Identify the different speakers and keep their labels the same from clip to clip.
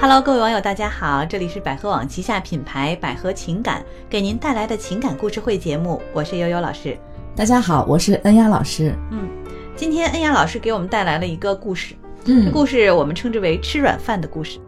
Speaker 1: Hello，各位网友，大家好，这里是百合网旗下品牌百合情感给您带来的情感故事会节目，我是悠悠老师。
Speaker 2: 大家好，我是恩雅老师。
Speaker 1: 嗯，今天恩雅老师给我们带来了一个故事，
Speaker 2: 嗯
Speaker 1: 故事我们称之为吃软饭的故事。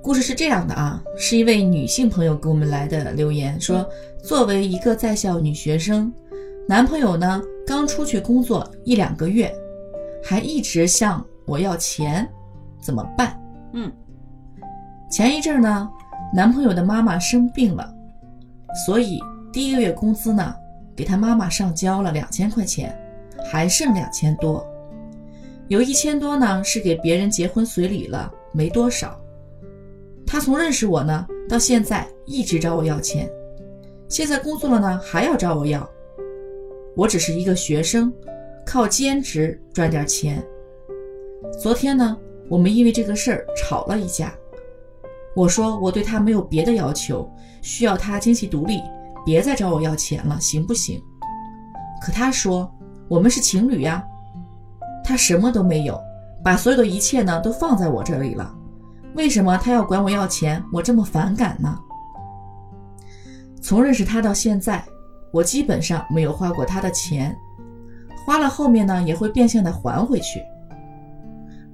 Speaker 2: 故事是这样的啊，是一位女性朋友给我们来的留言，说作为一个在校女学生，男朋友呢刚出去工作一两个月，还一直向我要钱，怎么办？
Speaker 1: 嗯，
Speaker 2: 前一阵儿呢，男朋友的妈妈生病了，所以第一个月工资呢给他妈妈上交了两千块钱，还剩两千多，有一千多呢是给别人结婚随礼了，没多少。他从认识我呢到现在一直找我要钱，现在工作了呢还要找我要。我只是一个学生，靠兼职赚点钱。昨天呢，我们因为这个事儿吵了一架。我说我对他没有别的要求，需要他经济独立，别再找我要钱了，行不行？可他说我们是情侣呀，他什么都没有，把所有的一切呢都放在我这里了。为什么他要管我要钱？我这么反感呢？从认识他到现在，我基本上没有花过他的钱，花了后面呢也会变相的还回去。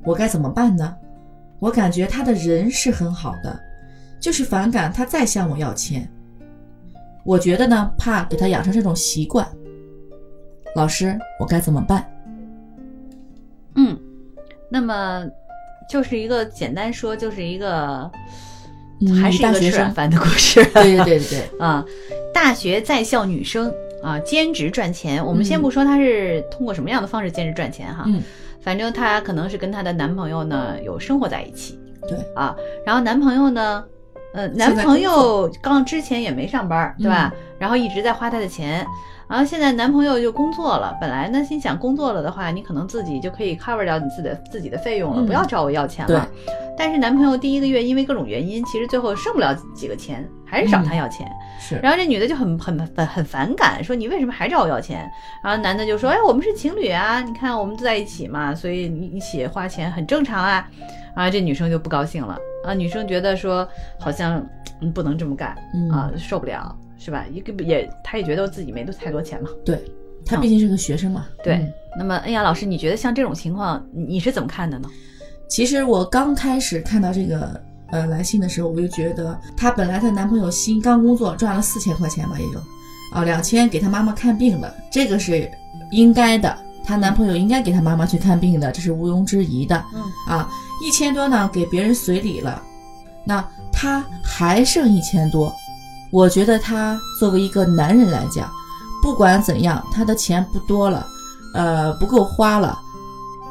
Speaker 2: 我该怎么办呢？我感觉他的人是很好的，就是反感他再向我要钱。我觉得呢，怕给他养成这种习惯。老师，我该怎么办？
Speaker 1: 嗯，那么就是一个简单说，就是一个、
Speaker 2: 嗯
Speaker 1: 还是一个吃软饭的故事。
Speaker 2: 对对对
Speaker 1: 啊，大学在校女生啊，兼职赚钱。我们先不说她是通过什么样的方式兼职赚钱哈，
Speaker 2: 嗯，
Speaker 1: 反正她可能是跟她的男朋友呢有生活在一起
Speaker 2: 对，
Speaker 1: 啊，然后男朋友呢，呃，男朋友刚之前也没上班，对吧？然后一直在花她的钱。然后现在男朋友就工作了，本来呢心想工作了的话，你可能自己就可以 cover 掉你自己的自己的费用了，
Speaker 2: 嗯
Speaker 1: 不要找我要钱了。但是男朋友第一个月因为各种原因，其实最后剩不了几个钱，还是找他要钱。
Speaker 2: 是，
Speaker 1: 然后这女的就很很很很反感，说你为什么还找我要钱？然后男的就说，哎，我们是情侣啊，你看我们在一起嘛，所以你一起花钱很正常啊。啊，这女生就不高兴了啊，女生觉得说好像嗯不能这么干
Speaker 2: 嗯
Speaker 1: 啊，受不了是吧？一个也他也觉得自己没多太多钱嘛。
Speaker 2: 对，他毕竟是个学生嘛。
Speaker 1: 对，
Speaker 2: 嗯
Speaker 1: 那么恩雅老师，你觉得像这种情况，你你是怎么看的呢？
Speaker 2: 其实我刚开始看到这个呃来信的时候，我就觉得她本来她男朋友新刚工作赚了四千块钱吧，也就啊两千给她妈妈看病了，这个是应该的，她男朋友应该给她妈妈去看病的，这是毋庸置疑的。
Speaker 1: 嗯
Speaker 2: 啊，一千多呢给别人随礼了，那他还剩一千多，我觉得他作为一个男人来讲，不管怎样，他的钱不多了，呃不够花了，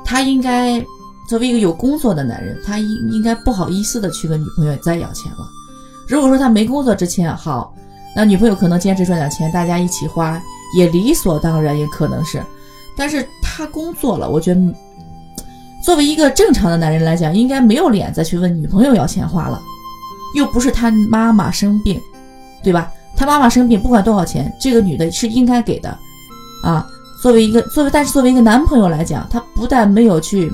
Speaker 2: 他应该作为一个有工作的男人，他应应该不好意思的去问女朋友再要钱了。如果说他没工作之前好，那女朋友可能兼职赚点钱，大家一起花也理所当然，也可能是。但是他工作了，我觉得作为一个正常的男人来讲，应该没有脸再去问女朋友要钱花了，又不是他妈妈生病，对吧？他妈妈生病，不管多少钱，这个女的是应该给的，啊。作为一个作为，但是作为一个男朋友来讲，他不但没有去，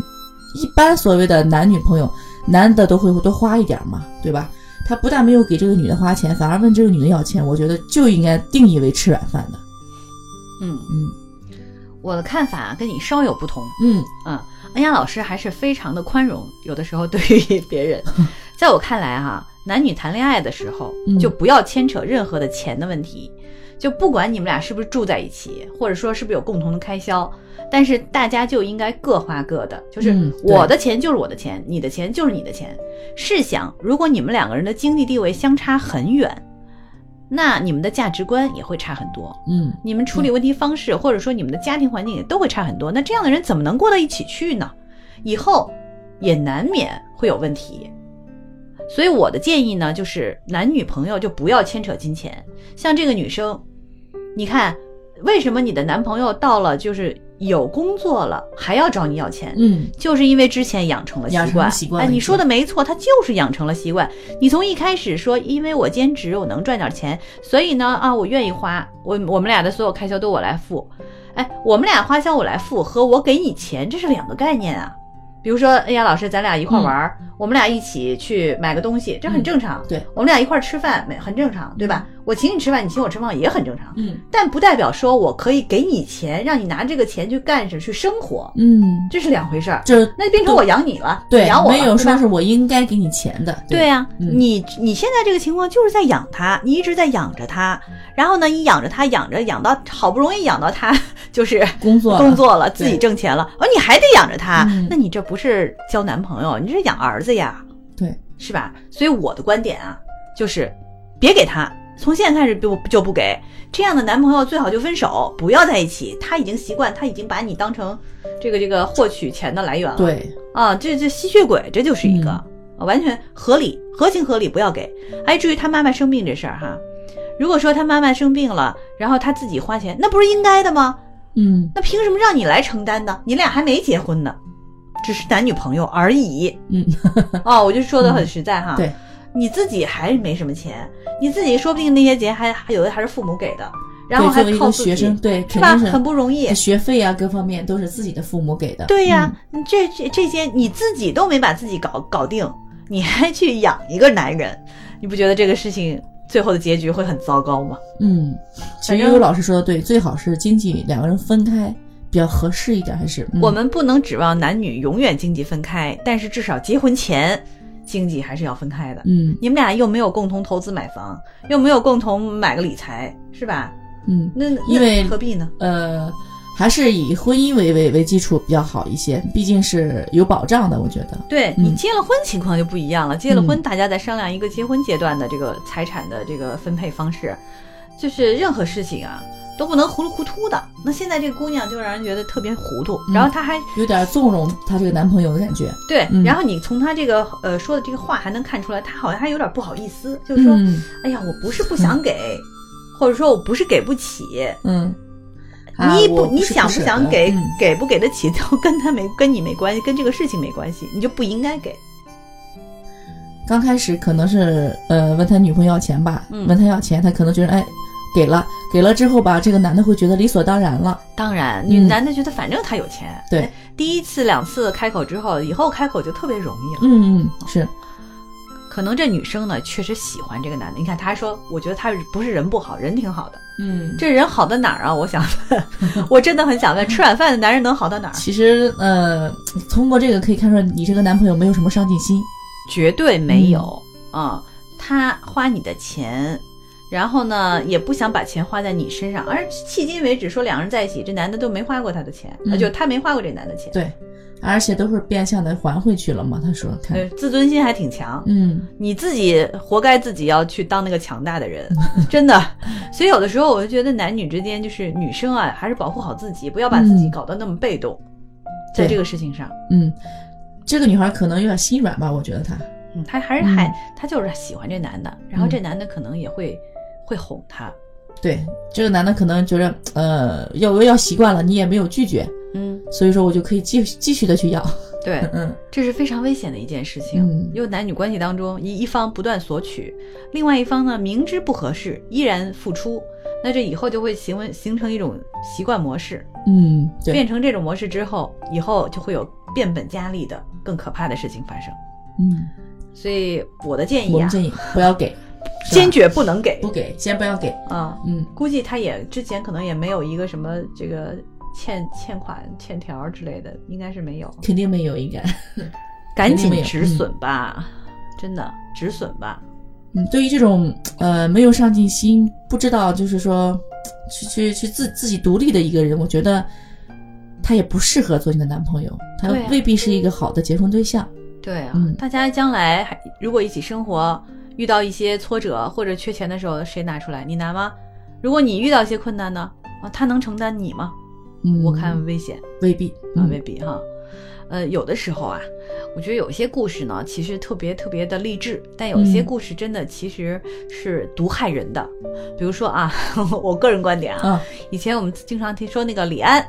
Speaker 2: 一般所谓的男女朋友，男的都会多花一点嘛，对吧？他不但没有给这个女的花钱，反而问这个女的要钱，我觉得就应该定义为吃软饭的。
Speaker 1: 嗯，
Speaker 2: 嗯
Speaker 1: 我的看法跟你稍有不同。
Speaker 2: 嗯
Speaker 1: 嗯，恩雅老师还是非常的宽容，有的时候对于别人，在我看来哈、男女谈恋爱的时候
Speaker 2: 嗯
Speaker 1: 就不要牵扯任何的钱的问题，就不管你们俩是不是住在一起，或者说是不是有共同的开销，但是大家就应该各花各的，就是我的钱就是我的钱，你的钱就是你的钱。试想，如果你们两个人的经济地位相差很远，那你们的价值观也会差很多。
Speaker 2: 嗯
Speaker 1: 你们处理问题方式，或者说你们的家庭环境也都会差很多。那这样的人怎么能过到一起去呢？以后也难免会有问题。所以我的建议呢，就是男女朋友就不要牵扯金钱。像这个女生，你看，为什么你的男朋友到了就是有工作了还要找你要钱？
Speaker 2: 嗯
Speaker 1: 就是因为之前养成了习惯，
Speaker 2: 习惯哎
Speaker 1: 你说的没错，他就是养成了习惯。你从一开始说，因为我兼职，我能赚点钱，所以呢，啊，我愿意花，我我们俩的所有开销都我来付。哎，我们俩花销我来付和我给你钱，这是两个概念啊。比如说，哎呀，老师，咱俩一块玩儿，我们俩一起去买个东西，这很正常。
Speaker 2: 对
Speaker 1: 我们俩一块吃饭，没很正常，对吧？我请你吃饭，你请我吃饭也很正常。
Speaker 2: 嗯
Speaker 1: 但不代表说我可以给你钱，让你拿这个钱去干什去生活，
Speaker 2: 嗯，
Speaker 1: 这是两回事儿。
Speaker 2: 就是
Speaker 1: 那就变成我养你了，
Speaker 2: 对
Speaker 1: 养，我了，
Speaker 2: 没有说是我应该给你钱的。
Speaker 1: 对呀、
Speaker 2: 嗯
Speaker 1: 你你现在这个情况就是在养他，你一直在养着他，然后呢，你养着他，养着养到好不容易养到他就是
Speaker 2: 工作了
Speaker 1: 工作了，自己挣钱了，哦，你还得养着他，
Speaker 2: 嗯
Speaker 1: 那你这不是交男朋友，你这是养儿子呀，
Speaker 2: 对，
Speaker 1: 是吧？所以我的观点啊，就是别给他，从现在开始就就不给这样的男朋友，最好就分手，不要在一起。他已经习惯，他已经把你当成这个这个获取钱的来源了。
Speaker 2: 对，
Speaker 1: 啊，这这吸血鬼，这就是一个、完全合理、合情合理，不要给。哎，至于他妈妈生病这事儿哈，如果说他妈妈生病了，然后他自己花钱，那不是应该的吗？
Speaker 2: 嗯
Speaker 1: 那凭什么让你来承担呢？你俩还没结婚呢，只是男女朋友而已。
Speaker 2: 嗯，
Speaker 1: 哦，我就说的很实在哈。
Speaker 2: 对，
Speaker 1: 你自己还没什么钱，你自己说不定那些钱还还有的还是父母给的，然后还靠自己，
Speaker 2: 个学生，对，
Speaker 1: 是吧？很不容易。
Speaker 2: 学费啊，各方面都是自己的父母给的。
Speaker 1: 对呀、这这这些你自己都没把自己搞搞定，你还去养一个男人，你不觉得这个事情最后的结局会很糟糕吗？
Speaker 2: 嗯，其实悠悠老师说的对，最好是经济两个人分开比较合适一点，还是、嗯
Speaker 1: 我们不能指望男女永远经济分开，但是至少结婚前经济还是要分开的。
Speaker 2: 嗯
Speaker 1: 你们俩又没有共同投资买房，又没有共同买个理财，是吧？
Speaker 2: 嗯
Speaker 1: 那那
Speaker 2: 因为
Speaker 1: 何必呢？
Speaker 2: 呃，还是以婚姻为为为基础比较好一些，毕竟是有保障的，我觉得。
Speaker 1: 对
Speaker 2: 嗯
Speaker 1: 你结了婚情况就不一样了，结了婚
Speaker 2: 嗯
Speaker 1: 大家再商量一个结婚阶段的这个财产的这个分配方式，就是任何事情啊都不能糊里糊涂的。那现在这个姑娘就让人觉得特别糊涂，
Speaker 2: 嗯。
Speaker 1: 然后她还
Speaker 2: 有点纵容她这个男朋友的感觉。
Speaker 1: 对，
Speaker 2: 嗯。
Speaker 1: 然后你从她这个呃说的这个话还能看出来，她好像还有点不好意思，就是说，
Speaker 2: 嗯
Speaker 1: 哎呀，我不是不想给，或者说我不是给不起，
Speaker 2: 嗯，啊
Speaker 1: 你不
Speaker 2: 我
Speaker 1: 你想不想给，给不给得起都跟他没跟你没关系，跟这个事情没关系，你就不应该给。
Speaker 2: 刚开始可能是呃问他女朋友要钱吧，
Speaker 1: 嗯。
Speaker 2: 问他要钱，他可能觉得哎给了，给了之后吧，这个男的会觉得理所当然了。
Speaker 1: 当然，
Speaker 2: 嗯
Speaker 1: 女男的觉得反正他有钱，
Speaker 2: 对
Speaker 1: 哎，第一次、两次开口之后，以后开口就特别容易了。
Speaker 2: 嗯嗯是，
Speaker 1: 可能这女生呢，确实喜欢这个男的。你看，她还说，我觉得他不是人不好，人挺好的。
Speaker 2: 嗯，
Speaker 1: 这人好到哪儿啊？我想问，我真的很想问，吃软饭的男人能好到哪儿？
Speaker 2: 其实呃通过这个可以看出来，你这个男朋友没有什么上进心。
Speaker 1: 绝对没有啊、他花你的钱。然后呢，也不想把钱花在你身上，而迄今为止说两人在一起，这男的都没花过他的钱，
Speaker 2: 嗯
Speaker 1: 啊，就他没花过这男的钱，
Speaker 2: 对，而且都是变相的还回去了嘛。他说看，
Speaker 1: 对，自尊心还挺强。
Speaker 2: 嗯
Speaker 1: 你自己活该自己要去当那个强大的人，真的。所以有的时候我就觉得男女之间，就是女生啊，还是保护好自己，不要把自己
Speaker 2: 嗯
Speaker 1: 搞得那么被动，在这个事情上。
Speaker 2: 嗯，这个女孩可能有点心软吧，我觉得她。
Speaker 1: 嗯，她还是
Speaker 2: 嗯
Speaker 1: 还她就是喜欢这男的，然后
Speaker 2: 嗯
Speaker 1: 这男的可能也会会哄他。
Speaker 2: 对，这个男的可能觉得呃要要习惯了，你也没有拒绝，
Speaker 1: 嗯，
Speaker 2: 所以说我就可以继继续的去要。
Speaker 1: 对，
Speaker 2: 嗯
Speaker 1: 这是非常危险的一件事情。
Speaker 2: 嗯
Speaker 1: 因为男女关系当中，一一方不断索取，另外一方呢明知不合适依然付出，那这以后就会形为形成一种习惯模式。
Speaker 2: 嗯，对，
Speaker 1: 变成这种模式之后，以后就会有变本加厉的更可怕的事情发生。
Speaker 2: 嗯，
Speaker 1: 所以我的建议啊
Speaker 2: 建议不要给，
Speaker 1: 坚决不能给
Speaker 2: 不给，先不要给。
Speaker 1: 啊。
Speaker 2: 嗯
Speaker 1: 估计他也之前可能也没有一个什么这个欠欠款、欠条之类的，应该是没有。
Speaker 2: 肯定没有应该。
Speaker 1: 赶紧止损吧，真的止损吧。
Speaker 2: 嗯，对于这种呃没有上进心，不知道就是说去去去自自己独立的一个人，我觉得他也不适合做你的男朋友，他未必是一个好的结婚对象。
Speaker 1: 对啊，
Speaker 2: 嗯
Speaker 1: 大家将来还如果一起生活，遇到一些挫折或者缺钱的时候，谁拿出来？你拿吗？如果你遇到一些困难呢？啊，他能承担你吗？
Speaker 2: 嗯，
Speaker 1: 我看危险
Speaker 2: 未必。
Speaker 1: 啊，
Speaker 2: 嗯
Speaker 1: 未必哈。呃，有的时候啊，我觉得有些故事呢，其实特别特别的励志，但有些
Speaker 2: 嗯
Speaker 1: 故事真的其实是毒害人的。比如说啊，我个人观点啊，
Speaker 2: 啊
Speaker 1: 以前我们经常听说那个李安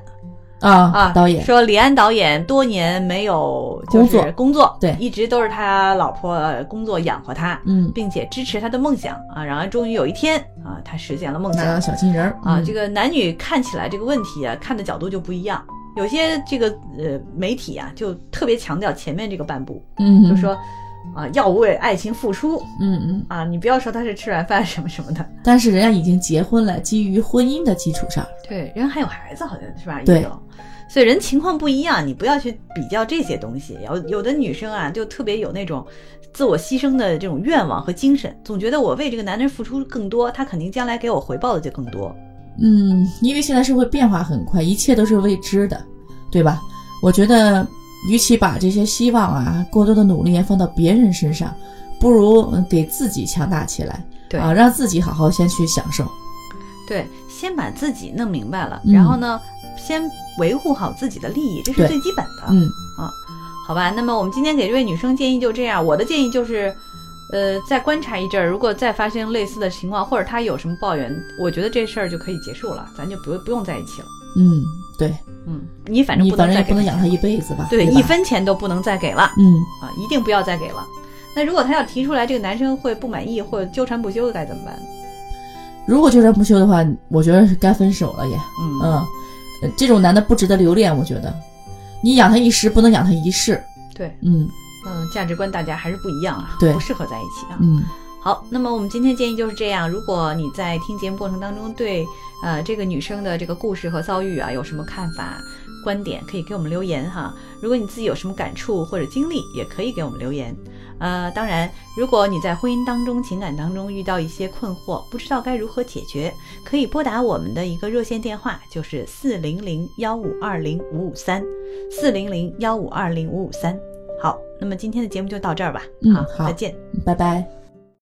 Speaker 2: 啊
Speaker 1: 啊，
Speaker 2: 导演。
Speaker 1: 说李安导演多年没有就是
Speaker 2: 工作。
Speaker 1: 工作，
Speaker 2: 对。
Speaker 1: 一直都是他老婆呃工作养活他，
Speaker 2: 嗯，
Speaker 1: 并且支持他的梦想啊，然后终于有一天啊，他实现了梦想
Speaker 2: 拿到小金人儿。
Speaker 1: 啊，
Speaker 2: 嗯。
Speaker 1: 这个男女看起来这个问题啊，看的角度就不一样。有些这个呃媒体啊，就特别强调前面这个半部，
Speaker 2: 嗯，
Speaker 1: 就说啊要为爱情付出
Speaker 2: 嗯嗯，
Speaker 1: 啊，你不要说他是吃软饭什么什么的。
Speaker 2: 但是人家已经结婚了，基于婚姻的基础上，
Speaker 1: 对，人还有孩子，好像是吧？
Speaker 2: 对
Speaker 1: 也有。所以人情况不一样，你不要去比较这些东西。有有的女生啊，就特别有那种自我牺牲的这种愿望和精神，总觉得我为这个男人付出更多，他肯定将来给我回报的就更多。
Speaker 2: 嗯，因为现在社会变化很快，一切都是未知的，对吧？我觉得，与其把这些希望啊、过多的努力放到别人身上，不如嗯给自己强大起来，
Speaker 1: 对
Speaker 2: 啊，让自己好好先去享受。
Speaker 1: 对，先把自己弄明白了，
Speaker 2: 嗯
Speaker 1: 然后呢，先维护好自己的利益，这是最基本的。
Speaker 2: 嗯啊
Speaker 1: 好吧，那么我们今天给这位女生建议就这样。我的建议就是，呃，再观察一阵儿，如果再发生类似的情况，或者她有什么抱怨，我觉得这事儿就可以结束了，咱就不不用在一起了。
Speaker 2: 嗯，对
Speaker 1: 嗯，你反正不能再给
Speaker 2: 不能养他一辈子吧？
Speaker 1: 对，
Speaker 2: 吧
Speaker 1: 一分钱都不能再给了
Speaker 2: 嗯，
Speaker 1: 啊，一定不要再给了。那如果他要提出来，这个男生会不满意或者纠缠不休，该怎么办？
Speaker 2: 如果纠缠不休的话，我觉得是该分手了也。
Speaker 1: 嗯
Speaker 2: 嗯，呃这种男的不值得留恋，我觉得，你养他一时，不能养他一世。
Speaker 1: 对，
Speaker 2: 嗯
Speaker 1: 嗯，价值观大家还是不一样啊，
Speaker 2: 对
Speaker 1: 不适合在一起啊。
Speaker 2: 嗯
Speaker 1: 好，那么我们今天建议就是这样。如果你在听节目过程当中对呃这个女生的这个故事和遭遇啊有什么看法、观点，可以给我们留言哈。如果你自己有什么感触或者经历，也可以给我们留言。呃，当然，如果你在婚姻当中、情感当中遇到一些困惑，不知道该如何解决，可以拨打我们的一个热线电话，就是四零零幺五二零五五三，四零零幺五二零五五三。好，那么今天的节目就到这儿吧。
Speaker 2: 嗯
Speaker 1: 好，
Speaker 2: 好
Speaker 1: 再见。
Speaker 2: 拜拜。